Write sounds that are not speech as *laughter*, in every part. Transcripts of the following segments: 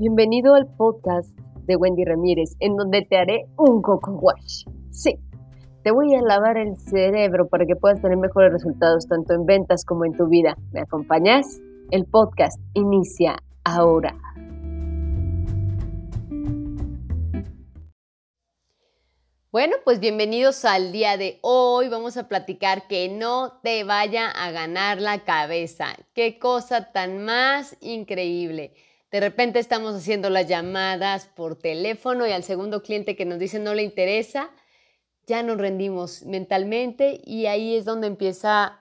Bienvenido al podcast de Wendy Ramírez, en donde te haré un coco wash. Sí, te voy a lavar el cerebro para que puedas tener mejores resultados tanto en ventas como en tu vida. ¿Me acompañas? El podcast inicia ahora. Bueno, pues bienvenidos al día de hoy. Vamos a platicar que no te vaya a ganar la cabeza. Qué cosa tan más increíble. De repente estamos haciendo las llamadas por teléfono y al segundo cliente que nos dice no le interesa, ya nos rendimos mentalmente y ahí es donde empieza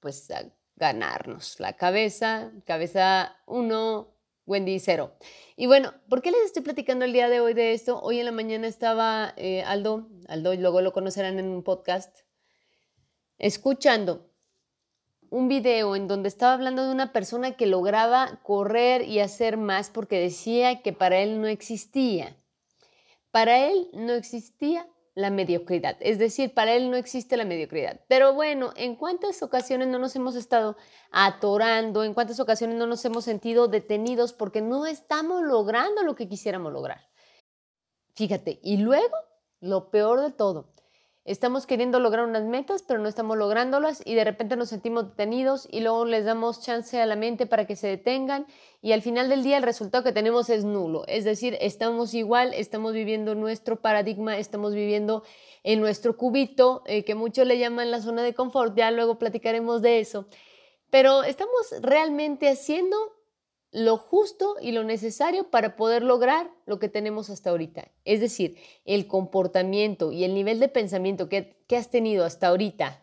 pues a ganarnos la cabeza, cabeza 1, Wendy 0. Y bueno, ¿por qué les estoy platicando el día de hoy de esto? Hoy en la mañana estaba eh, Aldo, Aldo y luego lo conocerán en un podcast, escuchando un video en donde estaba hablando de una persona que lograba correr y hacer más porque decía que para él no existía. Para él no existía la mediocridad, es decir, para él no existe la mediocridad. Pero bueno, ¿en cuántas ocasiones no nos hemos estado atorando? ¿En cuántas ocasiones no nos hemos sentido detenidos porque no estamos logrando lo que quisiéramos lograr? Fíjate, y luego, lo peor de todo, estamos queriendo lograr unas metas, pero no estamos lográndolas y de repente nos sentimos detenidos y luego les damos chance a la mente para que se detengan y al final del día el resultado que tenemos es nulo. Es decir, estamos igual, estamos viviendo nuestro paradigma, estamos viviendo en nuestro cubito, eh, que muchos le llaman la zona de confort, ya luego platicaremos de eso, pero estamos realmente haciendo lo justo y lo necesario para poder lograr lo que tenemos hasta ahorita. Es decir, el comportamiento y el nivel de pensamiento que, has tenido hasta ahorita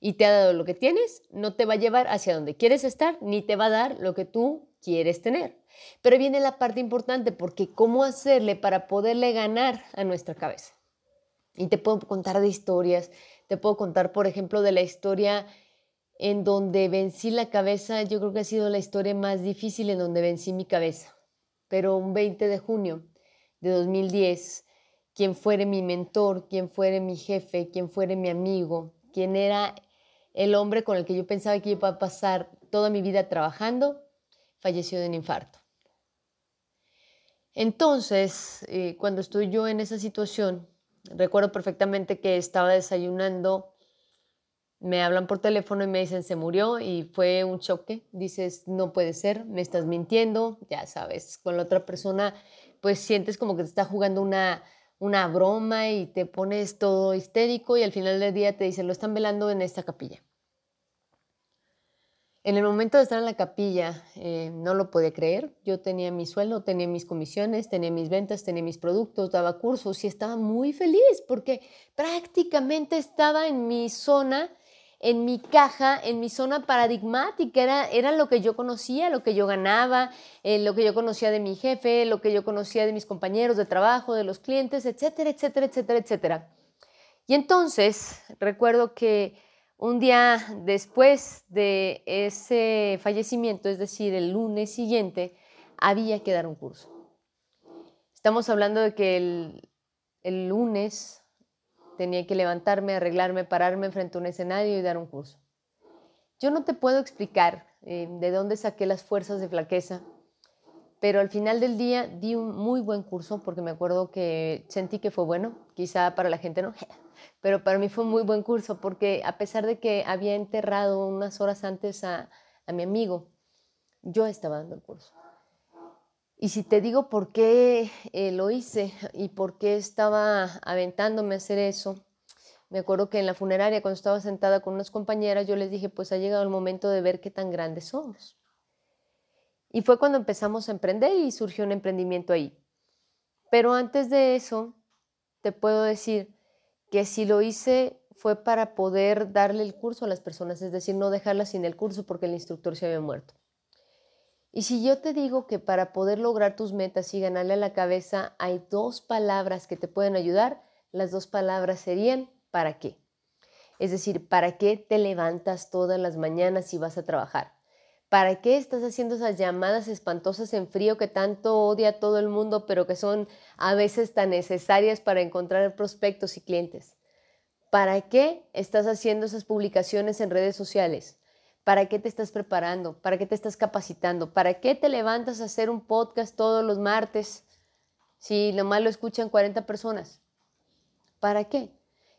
y te ha dado lo que tienes, no te va a llevar hacia donde quieres estar, ni te va a dar lo que tú quieres tener. Pero viene la parte importante, porque ¿cómo hacerle para poderle ganar a nuestra cabeza? Y te puedo contar de historias, te puedo contar, por ejemplo, de la historia en donde vencí la cabeza, yo creo que ha sido la historia más difícil en donde vencí mi cabeza. Pero un 20 de junio de 2010, quien fuere mi mentor, quien fuere mi jefe, quien fuere mi amigo, quien era el hombre con el que yo pensaba que iba a pasar toda mi vida trabajando, falleció de un infarto. Entonces, eh, cuando estoy yo en esa situación, recuerdo perfectamente que estaba desayunando me hablan por teléfono y me dicen se murió y fue un choque. Dices, no puede ser, me estás mintiendo, ya sabes, con la otra persona pues sientes como que te está jugando una, una broma y te pones todo histérico y al final del día te dicen, lo están velando en esta capilla. En el momento de estar en la capilla eh, no lo podía creer. Yo tenía mi sueldo, tenía mis comisiones, tenía mis ventas, tenía mis productos, daba cursos y estaba muy feliz porque prácticamente estaba en mi zona en mi caja, en mi zona paradigmática, era, era lo que yo conocía, lo que yo ganaba, eh, lo que yo conocía de mi jefe, lo que yo conocía de mis compañeros de trabajo, de los clientes, etcétera, etcétera, etcétera, etcétera. Y entonces recuerdo que un día después de ese fallecimiento, es decir, el lunes siguiente, había que dar un curso. Estamos hablando de que el, el lunes Tenía que levantarme, arreglarme, pararme frente a un escenario y dar un curso. Yo no te puedo explicar eh, de dónde saqué las fuerzas de flaqueza, pero al final del día di un muy buen curso porque me acuerdo que sentí que fue bueno, quizá para la gente no, *laughs* pero para mí fue un muy buen curso porque a pesar de que había enterrado unas horas antes a, a mi amigo, yo estaba dando el curso. Y si te digo por qué eh, lo hice y por qué estaba aventándome a hacer eso, me acuerdo que en la funeraria, cuando estaba sentada con unas compañeras, yo les dije, pues ha llegado el momento de ver qué tan grandes somos. Y fue cuando empezamos a emprender y surgió un emprendimiento ahí. Pero antes de eso, te puedo decir que si lo hice fue para poder darle el curso a las personas, es decir, no dejarlas sin el curso porque el instructor se había muerto. Y si yo te digo que para poder lograr tus metas y ganarle a la cabeza hay dos palabras que te pueden ayudar, las dos palabras serían ¿para qué? Es decir, ¿para qué te levantas todas las mañanas y vas a trabajar? ¿Para qué estás haciendo esas llamadas espantosas en frío que tanto odia todo el mundo, pero que son a veces tan necesarias para encontrar prospectos y clientes? ¿Para qué estás haciendo esas publicaciones en redes sociales? ¿Para qué te estás preparando? ¿Para qué te estás capacitando? ¿Para qué te levantas a hacer un podcast todos los martes si nomás lo escuchan 40 personas? ¿Para qué?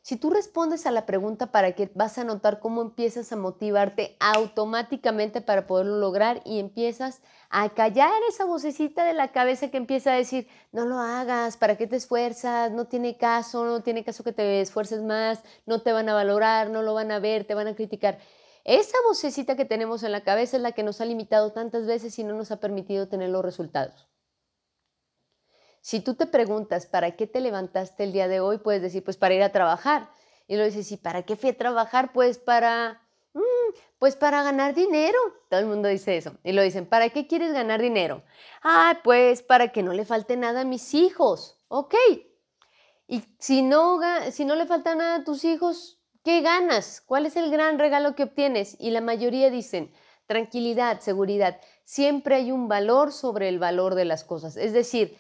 Si tú respondes a la pregunta para qué, vas a notar cómo empiezas a motivarte automáticamente para poderlo lograr y empiezas a callar esa vocecita de la cabeza que empieza a decir, no lo hagas, ¿para qué te esfuerzas? No tiene caso, no tiene caso que te esfuerces más, no te van a valorar, no lo van a ver, te van a criticar. Esa vocecita que tenemos en la cabeza es la que nos ha limitado tantas veces y no nos ha permitido tener los resultados. Si tú te preguntas, ¿para qué te levantaste el día de hoy? Puedes decir, pues para ir a trabajar. Y lo dices, ¿y para qué fui a trabajar? Pues para, mm, pues para ganar dinero. Todo el mundo dice eso. Y lo dicen, ¿para qué quieres ganar dinero? Ah, pues para que no le falte nada a mis hijos. Ok. Y si no, si no le falta nada a tus hijos, ¿qué ganas? ¿Cuál es el gran regalo que obtienes? Y la mayoría dicen, tranquilidad, seguridad. Siempre hay un valor sobre el valor de las cosas. Es decir,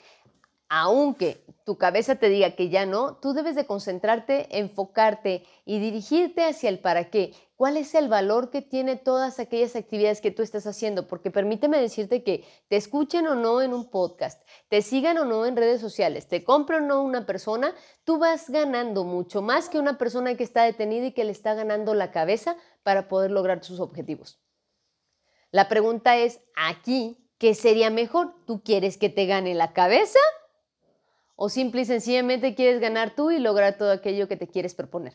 aunque tu cabeza te diga que ya no, tú debes de concentrarte, enfocarte y dirigirte hacia el para qué. ¿Cuál es el valor que tiene todas aquellas actividades que tú estás haciendo? Porque permíteme decirte que te escuchen o no en un podcast, te sigan o no en redes sociales, te compren o no una persona, tú vas ganando mucho más que una persona que está detenida y que le está ganando la cabeza para poder lograr sus objetivos. La pregunta es, aquí, ¿qué sería mejor? ¿Tú quieres que te gane la cabeza o simple y sencillamente quieres ganar tú y lograr todo aquello que te quieres proponer.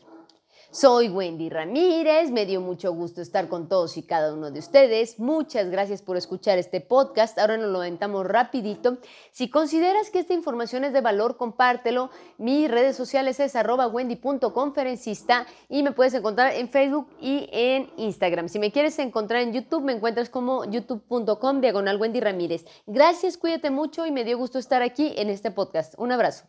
Soy Wendy Ramírez, me dio mucho gusto estar con todos y cada uno de ustedes. Muchas gracias por escuchar este podcast. Ahora nos lo aventamos rapidito. Si consideras que esta información es de valor, compártelo. Mis redes sociales es arroba wendy.conferencista y me puedes encontrar en Facebook y en Instagram. Si me quieres encontrar en YouTube, me encuentras como youtube.com diagonal Wendy Ramírez. Gracias, cuídate mucho y me dio gusto estar aquí en este podcast. Un abrazo.